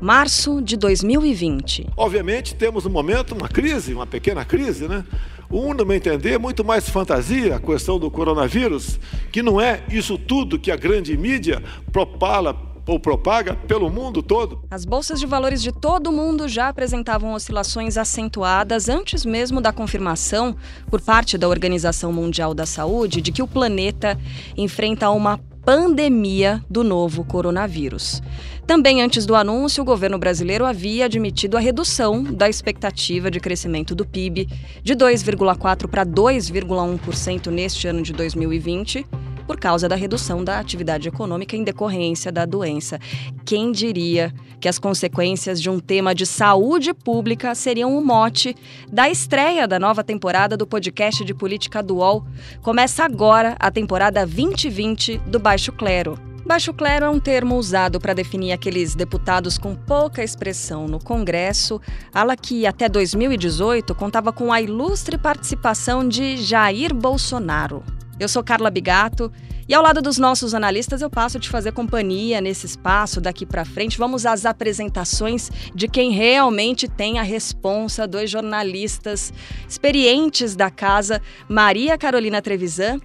Março de 2020. Obviamente temos um momento, uma crise, uma pequena crise, né? Um, no meu entender, muito mais fantasia a questão do coronavírus, que não é isso tudo que a grande mídia propala ou propaga pelo mundo todo. As bolsas de valores de todo o mundo já apresentavam oscilações acentuadas antes mesmo da confirmação por parte da Organização Mundial da Saúde de que o planeta enfrenta uma pandemia do novo coronavírus. Também antes do anúncio, o governo brasileiro havia admitido a redução da expectativa de crescimento do PIB de 2,4% para 2,1% neste ano de 2020 por causa da redução da atividade econômica em decorrência da doença. Quem diria que as consequências de um tema de saúde pública seriam o mote da estreia da nova temporada do podcast de política do UOL? Começa agora a temporada 2020 do Baixo Clero. Baixo clero é um termo usado para definir aqueles deputados com pouca expressão no Congresso, ala que até 2018 contava com a ilustre participação de Jair Bolsonaro. Eu sou Carla Bigato e ao lado dos nossos analistas eu passo te fazer companhia nesse espaço daqui para frente. Vamos às apresentações de quem realmente tem a responsa, dois jornalistas experientes da casa, Maria Carolina Trevisan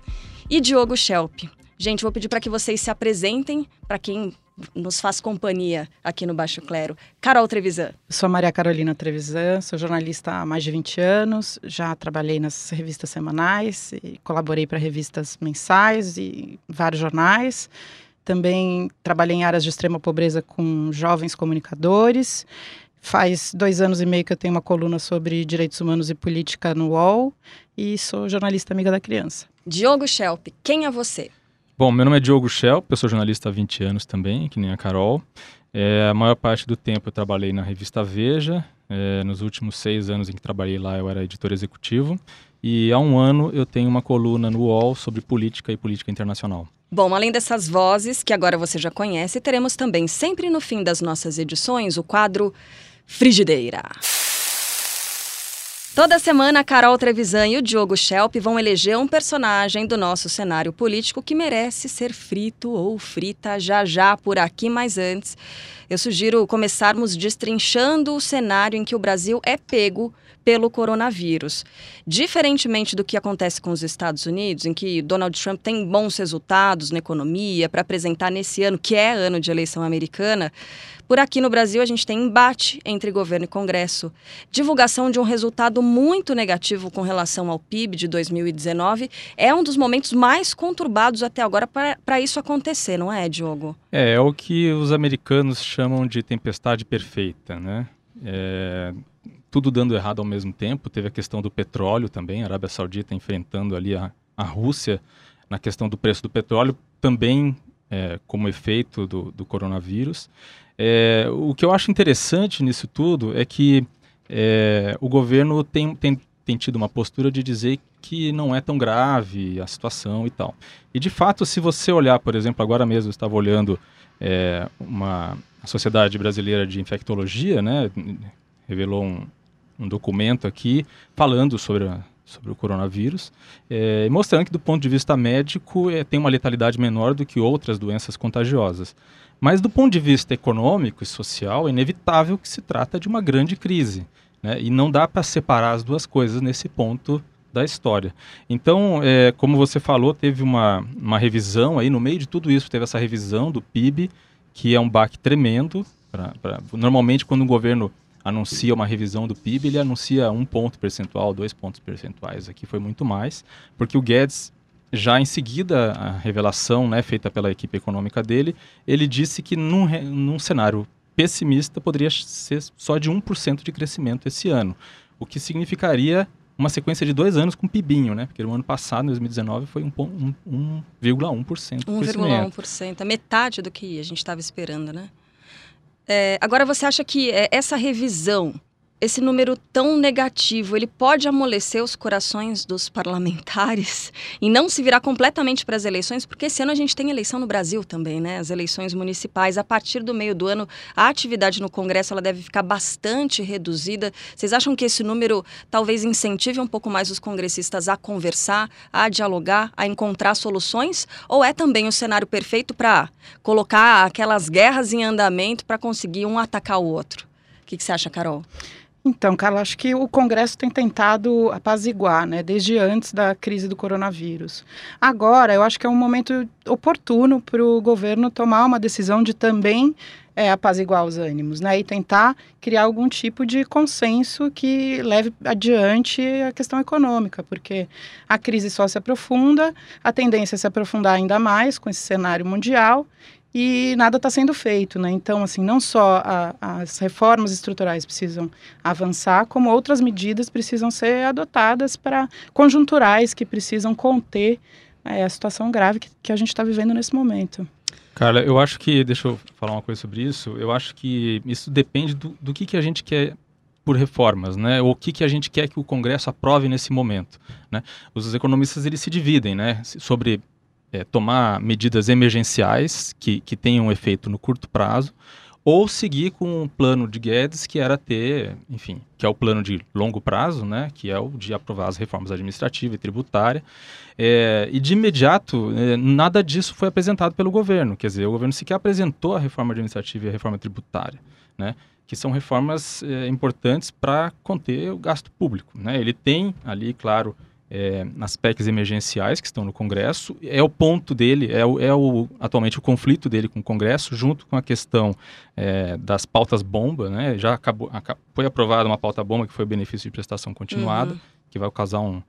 e Diogo Schelp. Gente, vou pedir para que vocês se apresentem para quem nos faz companhia aqui no Baixo Clero. Carol Trevisan. Sou Maria Carolina Trevisan, sou jornalista há mais de 20 anos, já trabalhei nas revistas semanais, colaborei para revistas mensais e vários jornais. Também trabalhei em áreas de extrema pobreza com jovens comunicadores. Faz dois anos e meio que eu tenho uma coluna sobre direitos humanos e política no UOL e sou jornalista amiga da criança. Diogo Schelp, quem é você? Bom, meu nome é Diogo Schelp, eu sou jornalista há 20 anos também, que nem a Carol. É, a maior parte do tempo eu trabalhei na revista Veja. É, nos últimos seis anos em que trabalhei lá, eu era editor executivo. E há um ano eu tenho uma coluna no UOL sobre política e política internacional. Bom, além dessas vozes, que agora você já conhece, teremos também, sempre no fim das nossas edições, o quadro Frigideira. Toda semana, Carol Trevisan e o Diogo Schelp vão eleger um personagem do nosso cenário político que merece ser frito ou frita já já por aqui, mas antes, eu sugiro começarmos destrinchando o cenário em que o Brasil é pego pelo coronavírus. Diferentemente do que acontece com os Estados Unidos, em que Donald Trump tem bons resultados na economia para apresentar nesse ano, que é ano de eleição americana, por aqui no Brasil, a gente tem embate entre governo e Congresso, divulgação de um resultado muito negativo com relação ao PIB de 2019. É um dos momentos mais conturbados até agora para isso acontecer, não é, Diogo? É, é o que os americanos chamam de tempestade perfeita, né? É, tudo dando errado ao mesmo tempo. Teve a questão do petróleo também, a Arábia Saudita enfrentando ali a, a Rússia na questão do preço do petróleo, também é, como efeito do, do coronavírus. É, o que eu acho interessante nisso tudo é que é, o governo tem, tem, tem tido uma postura de dizer que não é tão grave a situação e tal. E de fato, se você olhar, por exemplo, agora mesmo eu estava olhando é, uma Sociedade Brasileira de Infectologia, né, revelou um, um documento aqui falando sobre a, sobre o coronavírus, é, mostrando que do ponto de vista médico é, tem uma letalidade menor do que outras doenças contagiosas. Mas do ponto de vista econômico e social, é inevitável que se trata de uma grande crise. Né? E não dá para separar as duas coisas nesse ponto da história. Então, é, como você falou, teve uma, uma revisão aí, no meio de tudo isso, teve essa revisão do PIB, que é um baque tremendo. Pra, pra, normalmente, quando um governo anuncia uma revisão do PIB, ele anuncia um ponto percentual, dois pontos percentuais. Aqui foi muito mais, porque o Guedes já em seguida, a revelação né, feita pela equipe econômica dele, ele disse que num, num cenário pessimista poderia ser só de 1% de crescimento esse ano, o que significaria uma sequência de dois anos com pibinho, né? Porque no ano passado, em 2019, foi 1,1%. 1,1%, a metade do que a gente estava esperando, né? É, agora, você acha que é, essa revisão esse número tão negativo, ele pode amolecer os corações dos parlamentares e não se virar completamente para as eleições, porque esse ano a gente tem eleição no Brasil também, né? As eleições municipais. A partir do meio do ano, a atividade no Congresso ela deve ficar bastante reduzida. Vocês acham que esse número talvez incentive um pouco mais os congressistas a conversar, a dialogar, a encontrar soluções? Ou é também o cenário perfeito para colocar aquelas guerras em andamento para conseguir um atacar o outro? O que, que você acha, Carol? Então, Carla, acho que o Congresso tem tentado apaziguar, né, desde antes da crise do coronavírus. Agora, eu acho que é um momento oportuno para o governo tomar uma decisão de também é, apaziguar os ânimos, né, e tentar criar algum tipo de consenso que leve adiante a questão econômica, porque a crise só se aprofunda, a tendência é se aprofundar ainda mais com esse cenário mundial e nada está sendo feito, né? Então, assim, não só a, as reformas estruturais precisam avançar, como outras medidas precisam ser adotadas para conjunturais que precisam conter é, a situação grave que, que a gente está vivendo nesse momento. Carla, eu acho que, deixa eu falar uma coisa sobre isso, eu acho que isso depende do, do que, que a gente quer por reformas, né? O que, que a gente quer que o Congresso aprove nesse momento, né? Os economistas, eles se dividem, né? Sobre é, tomar medidas emergenciais que, que tenham efeito no curto prazo, ou seguir com o plano de Guedes, que era ter, enfim, que é o plano de longo prazo, né, que é o de aprovar as reformas administrativa e tributária. É, e de imediato, é, nada disso foi apresentado pelo governo, quer dizer, o governo sequer apresentou a reforma administrativa e a reforma tributária, né, que são reformas é, importantes para conter o gasto público. Né. Ele tem ali, claro, é, nas PECs emergenciais que estão no Congresso. É o ponto dele, é, o, é o, atualmente o conflito dele com o Congresso, junto com a questão é, das pautas bomba. Né? Já acabou, foi aprovada uma pauta bomba que foi o benefício de prestação continuada, uhum. que vai causar um,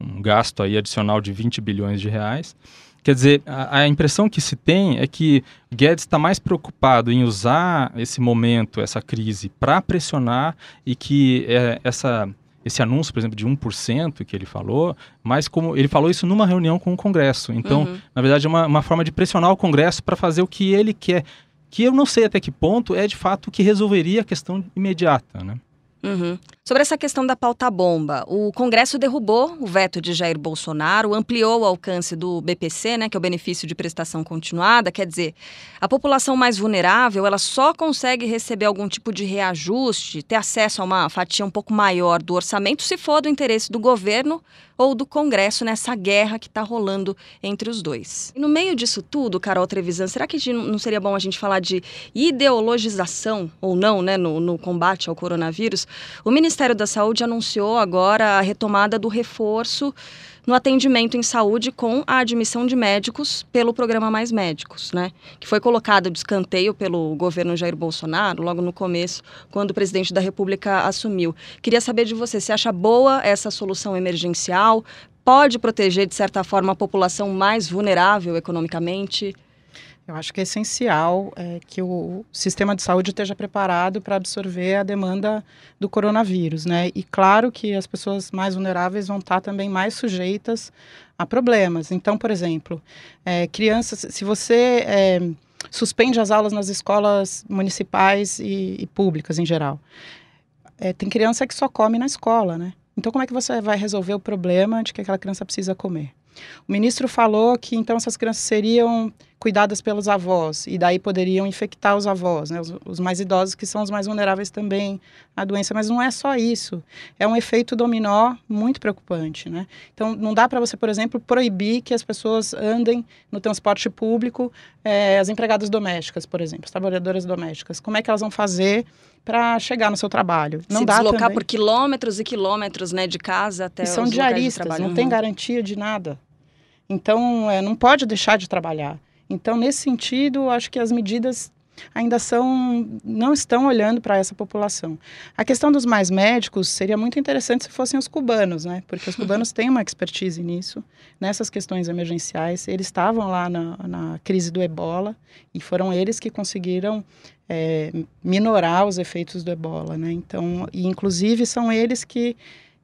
um gasto aí adicional de 20 bilhões de reais. Quer dizer, a, a, impressão que se tem é que Guedes está mais preocupado em usar esse momento, essa crise, para pressionar e que é, essa esse anúncio, por exemplo, de 1% que ele falou, mas como ele falou isso numa reunião com o Congresso. Então, uhum. na verdade, é uma, uma forma de pressionar o Congresso para fazer o que ele quer. Que eu não sei até que ponto é de fato o que resolveria a questão imediata, né? Uhum. Sobre essa questão da pauta bomba, o Congresso derrubou o veto de Jair Bolsonaro, ampliou o alcance do BPC, né, que é o benefício de prestação continuada, quer dizer, a população mais vulnerável, ela só consegue receber algum tipo de reajuste, ter acesso a uma fatia um pouco maior do orçamento se for do interesse do governo ou do Congresso nessa guerra que está rolando entre os dois. E no meio disso tudo, Carol Trevisan, será que não seria bom a gente falar de ideologização ou não, né, no, no combate ao coronavírus? O Ministério da Saúde anunciou agora a retomada do reforço no atendimento em saúde com a admissão de médicos pelo programa Mais Médicos, né? Que foi colocado de escanteio pelo governo Jair Bolsonaro logo no começo, quando o presidente da República assumiu. Queria saber de você, você acha boa essa solução emergencial? Pode proteger, de certa forma, a população mais vulnerável economicamente? Eu acho que é essencial é, que o sistema de saúde esteja preparado para absorver a demanda do coronavírus, né? E claro que as pessoas mais vulneráveis vão estar também mais sujeitas a problemas. Então, por exemplo, é, crianças, se você é, suspende as aulas nas escolas municipais e, e públicas em geral, é, tem criança que só come na escola, né? Então, como é que você vai resolver o problema de que aquela criança precisa comer? O ministro falou que então essas crianças seriam cuidadas pelos avós e daí poderiam infectar os avós, né, os, os, mais idosos que são os mais vulneráveis também à doença. Mas não é só isso, é um efeito dominó muito preocupante, né? Então não dá para você, por exemplo, proibir que as pessoas andem no transporte público, é, as empregadas domésticas, por exemplo, as trabalhadoras domésticas. Como é que elas vão fazer para chegar no seu trabalho? Não Se dá deslocar também. por quilômetros e quilômetros, né, de casa até e são diaristas, não tem garantia de nada. Então, é, não pode deixar de trabalhar. Então, nesse sentido, acho que as medidas ainda são não estão olhando para essa população. A questão dos mais médicos seria muito interessante se fossem os cubanos, né? Porque os cubanos têm uma expertise nisso, nessas questões emergenciais. Eles estavam lá na, na crise do Ebola e foram eles que conseguiram é, minorar os efeitos do Ebola, né? Então, e inclusive são eles que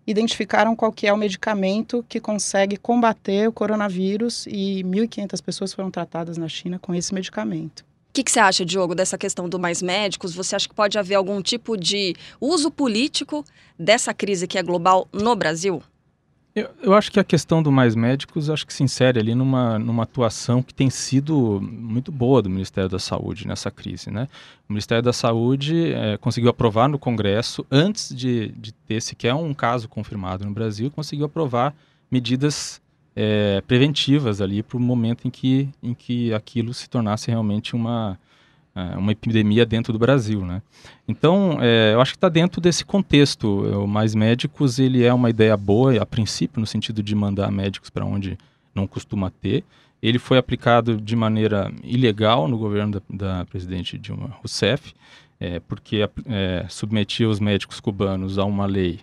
identificaram qual que é o medicamento que consegue combater o coronavírus e 1.500 pessoas foram tratadas na China com esse medicamento. que, que você acha, Diogo, dessa questão do mais médicos? Você acha que pode haver algum tipo de uso político dessa crise que é global no Brasil? Eu, eu, acho que a questão do mais médicos acho que se insere ali numa, numa atuação que tem sido muito boa do Ministério da Saúde nessa crise. Né? O Ministério da Saúde é, conseguiu aprovar no Congresso, antes de, de ter sequer um caso confirmado no Brasil, conseguiu aprovar medidas é, preventivas ali para o momento em que, em que aquilo se tornasse realmente uma, uma epidemia dentro do Brasil, né? Então, é, eu acho que está dentro desse contexto. O Mais Médicos, ele é uma ideia boa, a princípio, no sentido de mandar médicos para onde não costuma ter. Ele foi aplicado de maneira ilegal no governo da, da presidente Dilma Rousseff, é, porque é, submetia os médicos cubanos a uma lei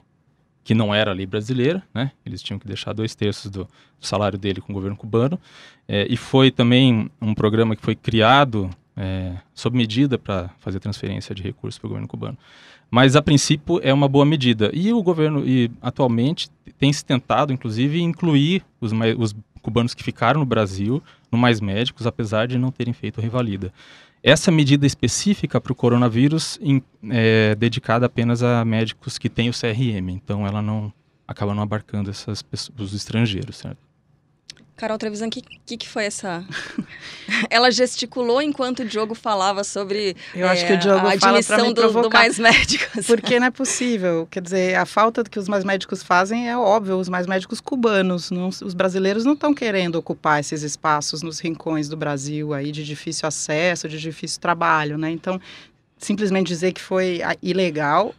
que não era a lei brasileira, né? Eles tinham que deixar dois terços do, do salário dele com o governo cubano. É, e foi também um programa que foi criado é, sob medida para fazer transferência de recursos para o governo cubano. Mas a princípio é uma boa medida. E o governo, e atualmente, tem se tentado, inclusive, incluir os, os cubanos que ficaram no Brasil no Mais Médicos, apesar de não terem feito revalida. Essa medida específica para o coronavírus é dedicada apenas a médicos que têm o CRM, então ela não acaba não abarcando essas pessoas, os estrangeiros, certo? Carol Trevisan, o que, que, que, foi essa? Ela gesticulou enquanto o Diogo falava sobre Eu acho é, que o Diogo a admissão do, do, mais médicos. Porque não é possível. Quer dizer, a falta que os mais médicos fazem é óbvio, os mais médicos cubanos. Não, os brasileiros não estão querendo ocupar esses espaços nos rincões do Brasil aí de difícil acesso, de difícil trabalho, né? Então, simplesmente dizer que foi ah, ilegal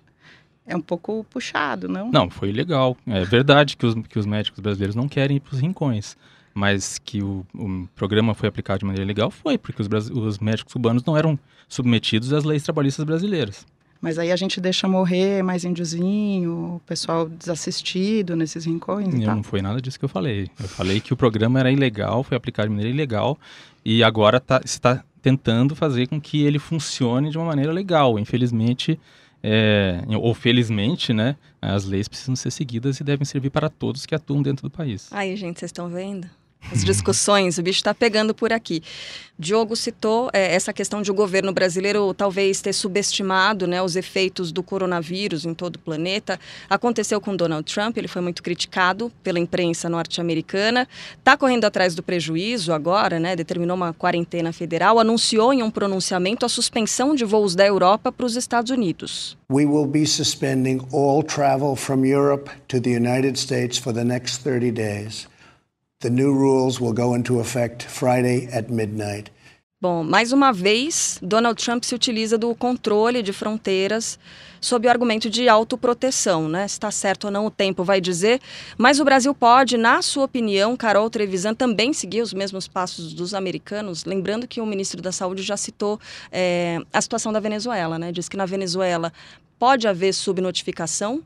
é um pouco puxado, não? Não, foi ilegal. É verdade que os, que os médicos brasileiros não querem ir para os rincões mas que o, o, programa foi aplicado de maneira legal foi porque os, os médicos cubanos não eram submetidos às leis trabalhistas brasileiras. Mas aí a gente deixa morrer mais índiozinho, o pessoal desassistido nesses rincões e tal. Não foi nada disso que eu falei. Eu falei que o programa era ilegal, foi aplicado de maneira ilegal e agora tá, está tentando fazer com que ele funcione de uma maneira legal. Infelizmente, é, ou felizmente, né, as leis precisam ser seguidas e devem servir para todos que atuam dentro do país. Aí, gente, vocês estão vendo? As discussões, o bicho está pegando por aqui. Diogo citou é, essa questão de o governo brasileiro talvez ter subestimado né, os efeitos do coronavírus em todo o planeta. Aconteceu com Donald Trump, ele foi muito criticado pela imprensa norte-americana. Está correndo atrás do prejuízo agora, né, determinou uma quarentena federal, anunciou em um pronunciamento a suspensão de voos da Europa para os Estados Unidos. We will be suspending all travel from Europe to the United States for the next 30 days. The new rules will go into effect Friday at midnight. Bom, mais uma vez, Donald Trump se utiliza do controle de fronteiras sob o argumento de autoproteção, né? Se está certo ou não, o tempo vai dizer. Mas o Brasil pode, na sua opinião, Carol Trevisan, também seguir os mesmos passos dos americanos? Lembrando que o ministro da Saúde já citou é, a situação da Venezuela, né? Diz que na Venezuela pode haver subnotificação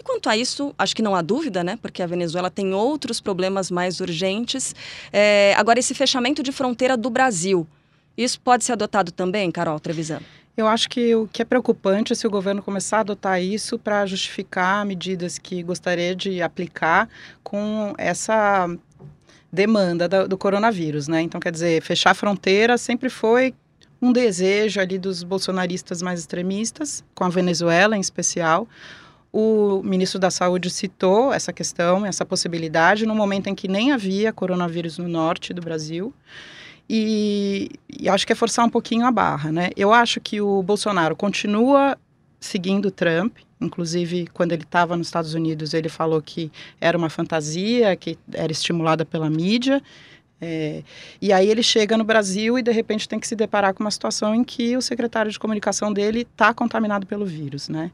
e quanto a isso, acho que não há dúvida, né? Porque a Venezuela tem outros problemas mais urgentes. É, agora, esse fechamento de fronteira do Brasil, isso pode ser adotado também, Carol Trevisan? Eu acho que o que é preocupante é se o governo começar a adotar isso para justificar medidas que gostaria de aplicar com essa demanda do, coronavírus, né? Então, quer dizer, fechar a fronteira sempre foi um desejo ali dos bolsonaristas mais extremistas, com a Venezuela em especial. O ministro da Saúde citou essa questão, essa possibilidade, no momento em que nem havia coronavírus no norte do Brasil. E, e acho que é forçar um pouquinho a barra, né? Eu acho que o Bolsonaro continua seguindo Trump, inclusive quando ele estava nos Estados Unidos ele falou que era uma fantasia, que era estimulada pela mídia. É, e aí ele chega no Brasil e de repente tem que se deparar com uma situação em que o secretário de comunicação dele está contaminado pelo vírus, né?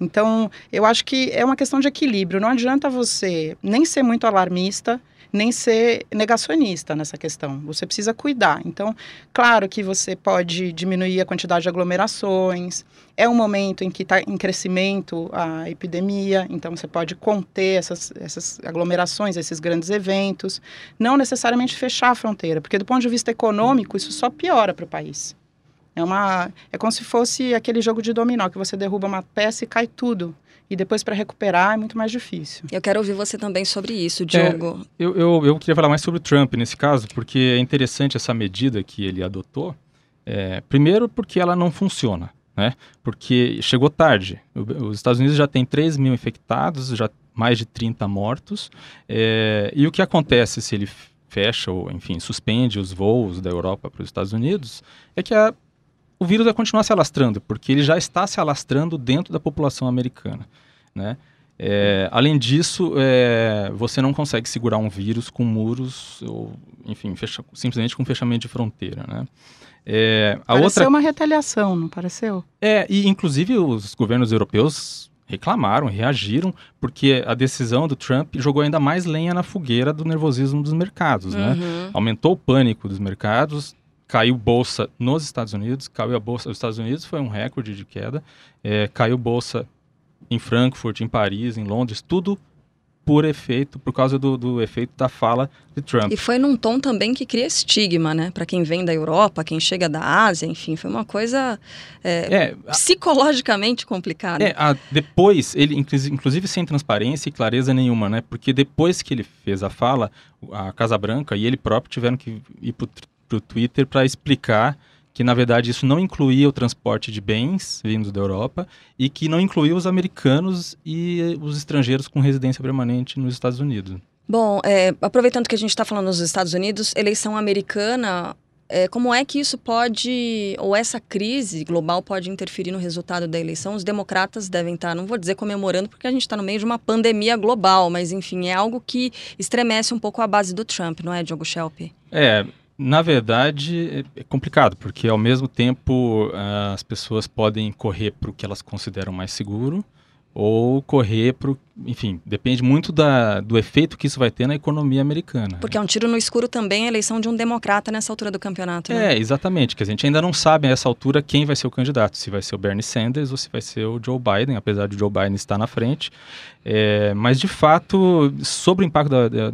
Então, eu acho que é uma questão de equilíbrio. Não adianta você nem ser muito alarmista, nem ser negacionista nessa questão. Você precisa cuidar. Então, claro que você pode diminuir a quantidade de aglomerações. É um momento em que está em crescimento a epidemia, então você pode conter essas, essas aglomerações, esses grandes eventos. Não necessariamente fechar a fronteira, porque do ponto de vista econômico, isso só piora para o país. É, uma, é como se fosse aquele jogo de dominó, que você derruba uma peça e cai tudo. E depois para recuperar é muito mais difícil. Eu quero ouvir você também sobre isso, Diogo. É, eu, eu, eu queria falar mais sobre o Trump nesse caso, porque é interessante essa medida que ele adotou, É, primeiro, porque ela não funciona, né? Porque chegou tarde. Os Estados Unidos já tem 3 mil infectados, já mais de 30 mortos. É, e o que acontece se ele fecha ou, enfim, suspende os voos da Europa para os Estados Unidos é que a, o vírus vai continuar se alastrando, porque ele já está se alastrando dentro da população americana, né? É, além disso, é, você não consegue segurar um vírus com muros ou, enfim, fecha, simplesmente com fechamento de fronteira, né? É, a pareceu outra... uma retaliação, não pareceu? É, e inclusive os governos europeus reclamaram, reagiram, porque a decisão do Trump jogou ainda mais lenha na fogueira do nervosismo dos mercados, né? uhum. né? Aumentou o pânico dos mercados, caiu bolsa nos Estados Unidos, caiu a bolsa dos Estados Unidos, foi um recorde de queda, é, caiu bolsa em Frankfurt, em Paris, em Londres, tudo por efeito, por causa do, do, efeito da fala de Trump. E foi num tom também que cria estigma, né? Para quem vem da Europa, quem chega da Ásia, enfim, foi uma coisa é, é, psicologicamente complicada. É, a, depois, ele, inclusive sem transparência e clareza nenhuma, né? Porque depois que ele fez a fala, a Casa Branca e ele próprio tiveram que ir para o Twitter para explicar que na verdade isso não incluía o transporte de bens vindos da Europa e que não incluía os americanos e os estrangeiros com residência permanente nos Estados Unidos. Bom, é, aproveitando que a gente está falando nos Estados Unidos, eleição americana, é, como é que isso pode, ou essa crise global pode interferir no resultado da eleição? Os democratas devem estar, tá, não vou dizer comemorando, porque a gente está no meio de uma pandemia global, mas enfim, é algo que estremece um pouco a base do Trump, não é, Diogo Schelp? É, na verdade, é complicado, porque ao mesmo tempo as pessoas podem correr para o que elas consideram mais seguro, ou correr para enfim, depende muito da, do efeito que isso vai ter na economia americana. Porque é um tiro no escuro também a eleição de um democrata nessa altura do campeonato. Né? É, exatamente, que a gente ainda não sabe a essa altura quem vai ser o candidato, se vai ser o Bernie Sanders ou se vai ser o Joe Biden, apesar de Joe Biden estar na frente. É, mas de fato, sobre o impacto da, da,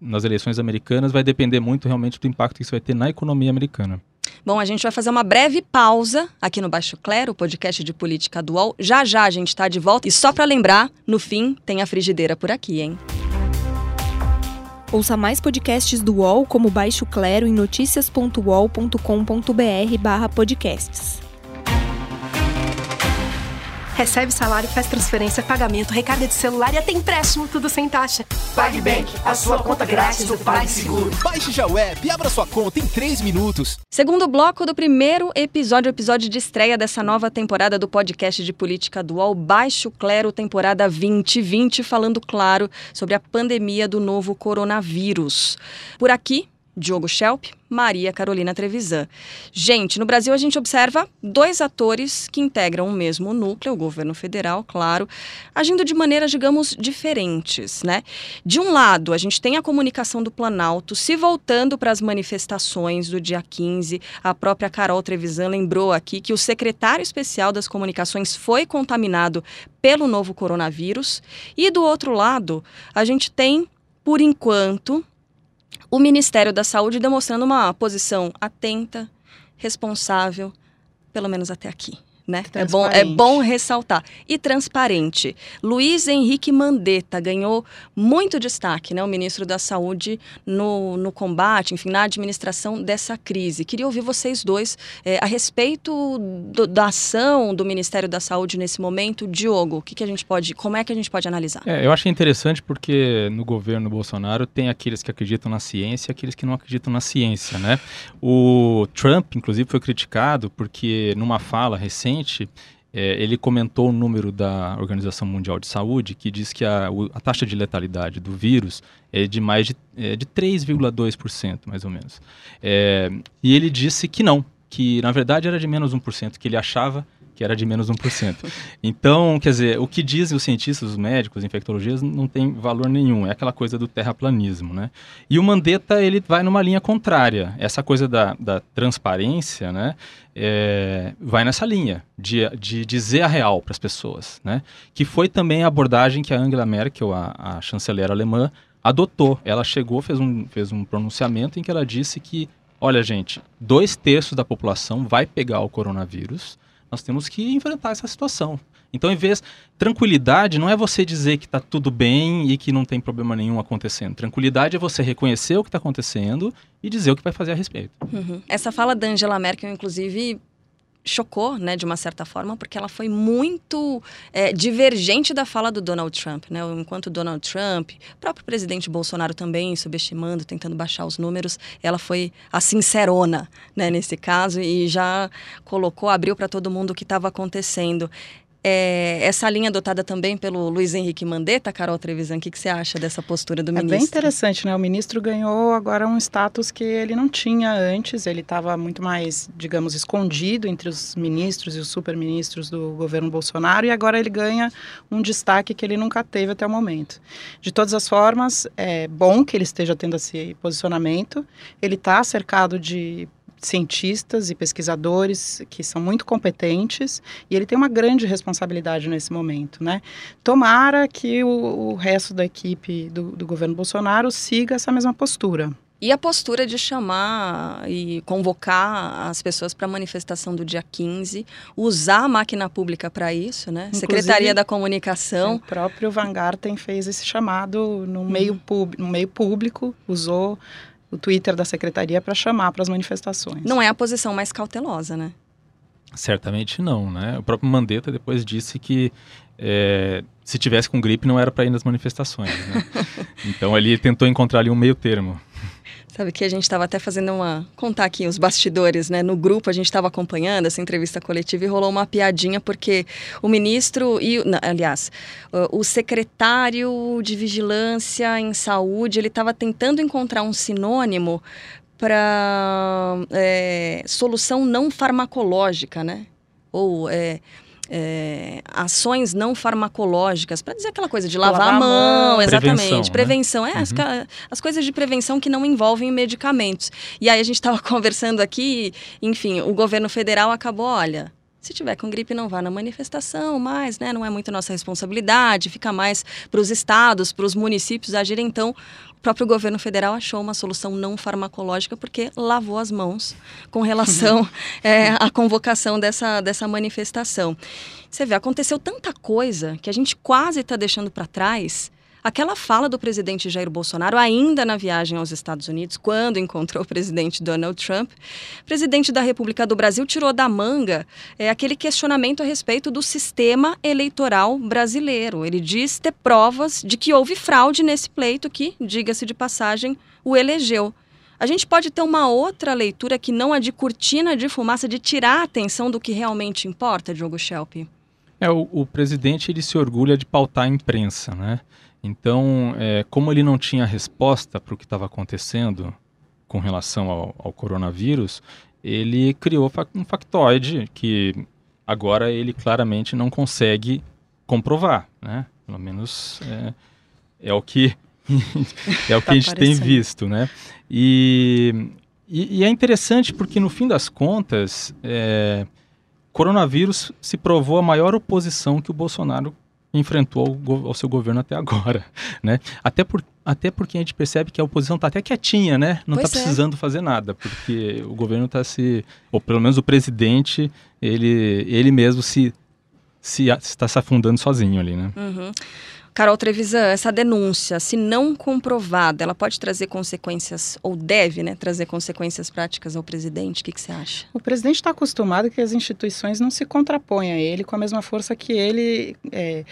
nas eleições americanas, vai depender muito realmente do impacto que isso vai ter na economia americana. Bom, a gente vai fazer uma breve pausa aqui no Baixo Clero, o podcast de política dual. Já já a gente está de volta. E só para lembrar, no fim, tem a frigideira por aqui, hein? Ouça mais podcasts do UOL como Baixo Clero em noticias.uol.com.br barra podcasts. Recebe salário, faz transferência, pagamento, recarga de celular e até empréstimo, tudo sem taxa. PagBank, a sua conta grátis do PagSeguro. Baixe já o app e abra sua conta em 3 minutos. Segundo bloco do primeiro episódio, episódio de estreia dessa nova temporada do podcast de política dual Baixo Clero, temporada 2020, falando, claro, sobre a pandemia do novo coronavírus. Por aqui, Diogo Schelp, Maria Carolina Trevisan. Gente, no Brasil a gente observa dois atores que integram o mesmo núcleo, o governo federal, claro, agindo de maneiras, digamos, diferentes, né? De um lado, a gente tem a comunicação do Planalto se voltando para as manifestações do dia 15. A própria Carol Trevisan lembrou aqui que o secretário especial das comunicações foi contaminado pelo novo coronavírus. E do outro lado, a gente tem, por enquanto, o Ministério da Saúde demonstrando uma posição atenta, responsável, pelo menos até aqui né? É bom, é bom ressaltar. E transparente. Luiz Henrique Mandetta ganhou muito destaque, né? O ministro da Saúde no, no combate, enfim, na administração dessa crise. Queria ouvir vocês dois é, a respeito do, da ação do Ministério da Saúde nesse momento. Diogo, o que, que a gente pode, como é que a gente pode analisar? É, eu achei interessante porque no governo Bolsonaro tem aqueles que acreditam na ciência e aqueles que não acreditam na ciência, né? O Trump, inclusive, foi criticado porque numa fala recente é, ele comentou o número da Organização Mundial de Saúde, que diz que a, a taxa de letalidade do vírus é de mais de, é de 3,2%, mais ou menos. É, e ele disse que não, que na verdade era de menos 1%, que ele achava que era de menos 1%. Então, quer dizer, o que dizem os cientistas, os médicos, os infectologistas, não tem valor nenhum. É aquela coisa do terraplanismo, né? E o Mandetta, ele vai numa linha contrária. Essa coisa da, da transparência, né? É, vai nessa linha de, de dizer a real para as pessoas, né? Que foi também a abordagem que a Angela Merkel, a, a chanceler alemã, adotou. Ela chegou, fez um, fez um pronunciamento em que ela disse que, olha gente, dois terços da população vai pegar o coronavírus, Nós temos que enfrentar essa situação. Então, em vez. Tranquilidade não é você dizer que está tudo bem e que não tem problema nenhum acontecendo. Tranquilidade é você reconhecer o que está acontecendo e dizer o que vai fazer a respeito. Uhum. Essa fala da Angela Merkel, inclusive, chocou, né, de uma certa forma, porque ela foi muito é, divergente da fala do Donald Trump, né? Enquanto Donald Trump, próprio presidente Bolsonaro também subestimando, tentando baixar os números, ela foi a sincerona, né, nesse caso e já colocou, abriu para todo mundo o que estava acontecendo. É, essa linha adotada também pelo Luiz Henrique Mandetta, Carol Trevisan, o que, que, você acha dessa postura do ministro? É bem interessante, né? O ministro ganhou agora um status que ele não tinha antes, ele estava muito mais, digamos, escondido entre os ministros e os superministros do governo Bolsonaro, e agora ele ganha um destaque que ele nunca teve até o momento. De todas as formas, é bom que ele esteja tendo esse posicionamento, ele está cercado de cientistas e pesquisadores que são muito competentes e ele tem uma grande responsabilidade nesse momento, né? Tomara que o, o resto da equipe do, do governo Bolsonaro siga essa mesma postura. E a postura de chamar e convocar as pessoas para a manifestação do dia 15, usar a máquina pública para isso, né? Inclusive, Secretaria da Comunicação. O próprio Van Garten fez esse chamado no meio, pub, no meio público, usou o Twitter da secretaria para chamar para as manifestações. Não é a posição mais cautelosa, né? Certamente não, né? O próprio Mandetta depois disse que é, se tivesse com gripe não era para ir nas manifestações, né? então ali tentou encontrar ali um meio termo. Sabe que a gente estava até fazendo uma. contar aqui os bastidores, né? No grupo a gente estava acompanhando essa entrevista coletiva e rolou uma piadinha, porque o ministro e. Não, aliás, o secretário de Vigilância em Saúde ele estava tentando encontrar um sinônimo para é, solução não farmacológica, né? Ou é, é, ações não farmacológicas, para dizer aquela coisa de lavar, lavar a mão, mão exatamente, prevenção, prevenção né? é, uhum. as, as, coisas de prevenção que não envolvem medicamentos. E aí a gente estava conversando aqui, enfim, o governo federal acabou, olha, se tiver com gripe, não vá na manifestação, mas né, não é muito nossa responsabilidade, fica mais para os estados, para os municípios agirem. Então, o próprio governo federal achou uma solução não farmacológica porque lavou as mãos com relação é, à convocação dessa, dessa manifestação. Você vê, aconteceu tanta coisa que a gente quase está deixando para trás Aquela fala do presidente Jair Bolsonaro, ainda na viagem aos Estados Unidos, quando encontrou o presidente Donald Trump, presidente da República do Brasil tirou da manga é, aquele questionamento a respeito do sistema eleitoral brasileiro. Ele diz ter provas de que houve fraude nesse pleito que, diga-se de passagem, o elegeu. A gente pode ter uma outra leitura que não a de cortina de fumaça, de tirar a atenção do que realmente importa, Diogo Schelp? É, o, o presidente ele se orgulha de pautar a imprensa, né? Então, é, como ele não tinha resposta para o que estava acontecendo com relação ao, ao, coronavírus, ele criou um factoide que agora ele claramente não consegue comprovar, né? Pelo menos é, é o que é o que tá a gente tem visto, né? E, e, e, é interessante porque no fim das contas, é, coronavírus se provou a maior oposição que o Bolsonaro enfrentou ao, ao, seu governo até agora, né? Até, por, até porque a gente percebe que a oposição está até quietinha, né? Não está é. precisando fazer nada, porque o governo está se, ou pelo menos o presidente, ele, ele mesmo se se está se afundando sozinho ali, né? Uhum. Carol Trevisan, essa denúncia, se não comprovada, ela pode trazer consequências, ou deve né, trazer consequências práticas ao presidente? O que, que você acha? O presidente está acostumado que as instituições não se contrapõem a ele com a mesma força que ele é,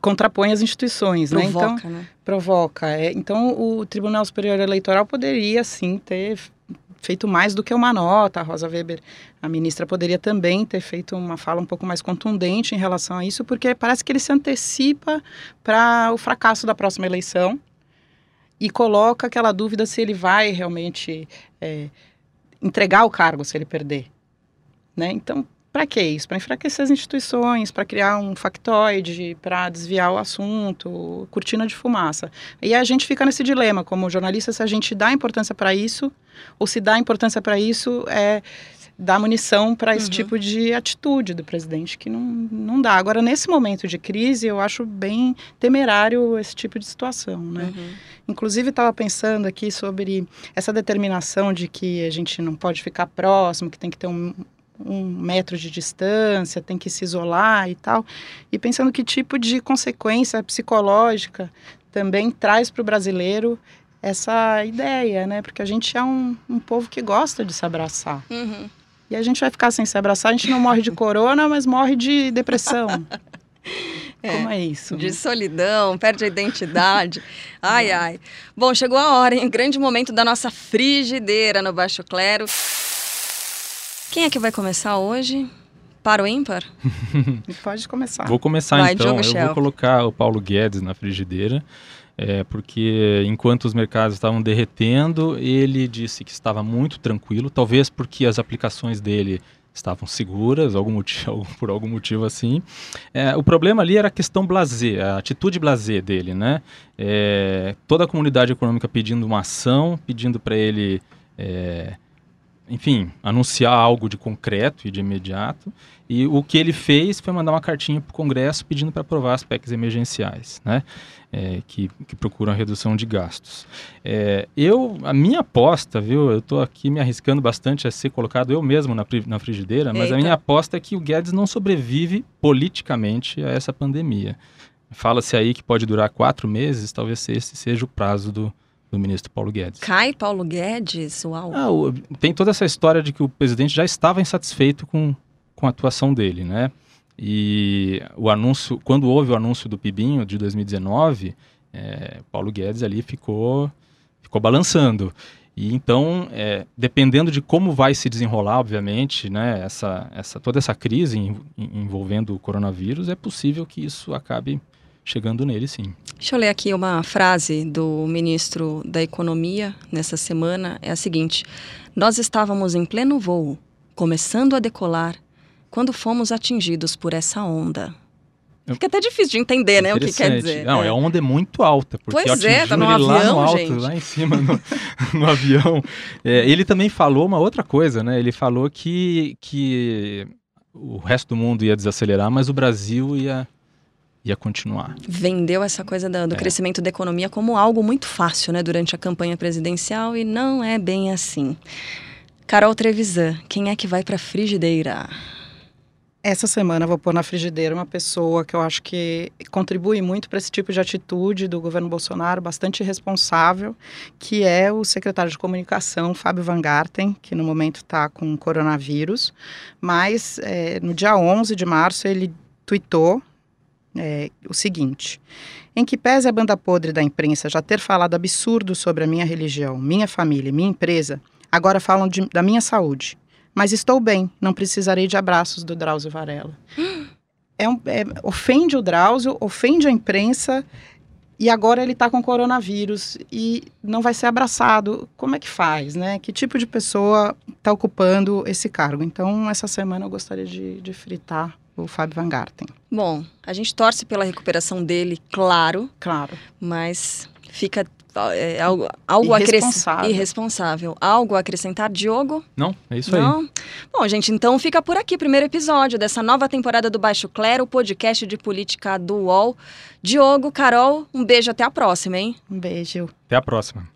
contrapõe as instituições. Né? Provoca, né? Então, né? Provoca. É, então, o Tribunal Superior Eleitoral poderia, sim, ter feito mais do que uma nota. A Rosa Weber, a ministra, poderia também ter feito uma fala um pouco mais contundente em relação a isso, porque parece que ele se antecipa para o fracasso da próxima eleição e coloca aquela dúvida se ele vai realmente é, entregar o cargo se ele perder. Né? Então, para que isso? Para enfraquecer as instituições, para criar um factoide, para desviar o assunto, cortina de fumaça. E a gente fica nesse dilema, como jornalista, se a gente dá importância para isso, ou se dá importância para isso é dar munição para esse uhum. tipo de atitude do presidente, que não, não dá. Agora, nesse momento de crise, eu acho bem temerário esse tipo de situação, né? Uhum. Inclusive, estava pensando aqui sobre essa determinação de que a gente não pode ficar próximo, que tem que ter um, um metro de distância, tem que se isolar e tal. E pensando que tipo de consequência psicológica também traz para o brasileiro essa ideia, né? Porque a gente é um, um povo que gosta de se abraçar. Uhum. E a gente vai ficar sem se abraçar, a gente não morre de corona, mas morre de depressão. Como é isso? De solidão, perde a identidade. ai, ai. Bom, chegou a hora, hein? Grande momento da nossa frigideira no Baixo Clero. Quem é que vai começar hoje? Para o ímpar? Pode começar. Vou começar Vai, então. Eu vou colocar o Paulo Guedes na frigideira, é, porque enquanto os mercados estavam derretendo, ele disse que estava muito tranquilo, talvez porque as aplicações dele estavam seguras, algum motivo, por algum motivo assim. É, o problema ali era a questão blasé, a atitude blasé dele, né? É, toda a comunidade econômica pedindo uma ação, pedindo para ele, é, enfim, anunciar algo de concreto e de imediato. E o que ele fez foi mandar uma cartinha para o Congresso pedindo para aprovar as PECs emergenciais, né? É, que, que procuram a redução de gastos. É, eu, a minha aposta, viu? Eu estou aqui me arriscando bastante a ser colocado eu mesmo na, na frigideira, mas a Eita. minha aposta é que o Guedes não sobrevive politicamente a essa pandemia. Fala-se aí que pode durar quatro meses, talvez esse seja o prazo do, do ministro Paulo Guedes. Cai Paulo Guedes? Uau. Ah, o- tem toda essa história de que o presidente já estava insatisfeito com, com a atuação dele, né? E o anúncio, quando houve o anúncio do Pibinho de 2019, é, Paulo Guedes ali ficou, ficou balançando. E então, é, dependendo de como vai se desenrolar, obviamente, né, essa, essa, toda essa crise em- envolvendo o coronavírus, é possível que isso acabe chegando nele, sim. Deixa eu ler aqui uma frase do ministro da Economia nessa semana. É a seguinte: Nós estávamos em pleno voo, começando a decolar, quando fomos atingidos por essa onda. Fica até difícil de entender, né, o que quer dizer. Não, É. a onda é muito alta, porque Pois é, tá no ele lá avião, no alto, gente. lá em cima no, no avião. É, ele também falou uma outra coisa, né? Ele falou que, que o resto do mundo ia desacelerar, mas o Brasil ia, ia continuar. Vendeu essa coisa da- do É. crescimento da economia como algo muito fácil, né, durante a campanha presidencial, e não é bem assim. Carol Trevisan, quem é que vai pra frigideira? Essa semana eu vou pôr na frigideira uma pessoa que eu acho que contribui muito para esse tipo de atitude do governo Bolsonaro, bastante responsável, que é o secretário de comunicação, Fábio Van Garten, que no momento está com coronavírus, mas eh, no dia 11 de março ele tuitou eh, o seguinte: em que pese a banda podre da imprensa já ter falado absurdos sobre a minha religião, minha família, e minha empresa, agora falam de- da minha saúde. Mas estou bem, não precisarei de abraços do Drauzio Varela. É um- é- ofende o Drauzio, ofende a imprensa e agora ele está com coronavírus e não vai ser abraçado. Como é que faz, né? Que tipo de pessoa está ocupando esse cargo? Então, essa semana eu gostaria de, de fritar o Fábio Van Garten. Bom, a gente torce pela recuperação dele, claro, Claro. mas fica é, algo, algo a acrescentar. Irresponsável. Irresponsável. Algo a acrescentar, Diogo? Não? É isso aí. Não? Bom, gente, então fica por aqui o primeiro episódio dessa nova temporada do Baixo Clero, o podcast de política do UOL. Diogo, Carol, um beijo até a próxima, hein? Um beijo. Até a próxima.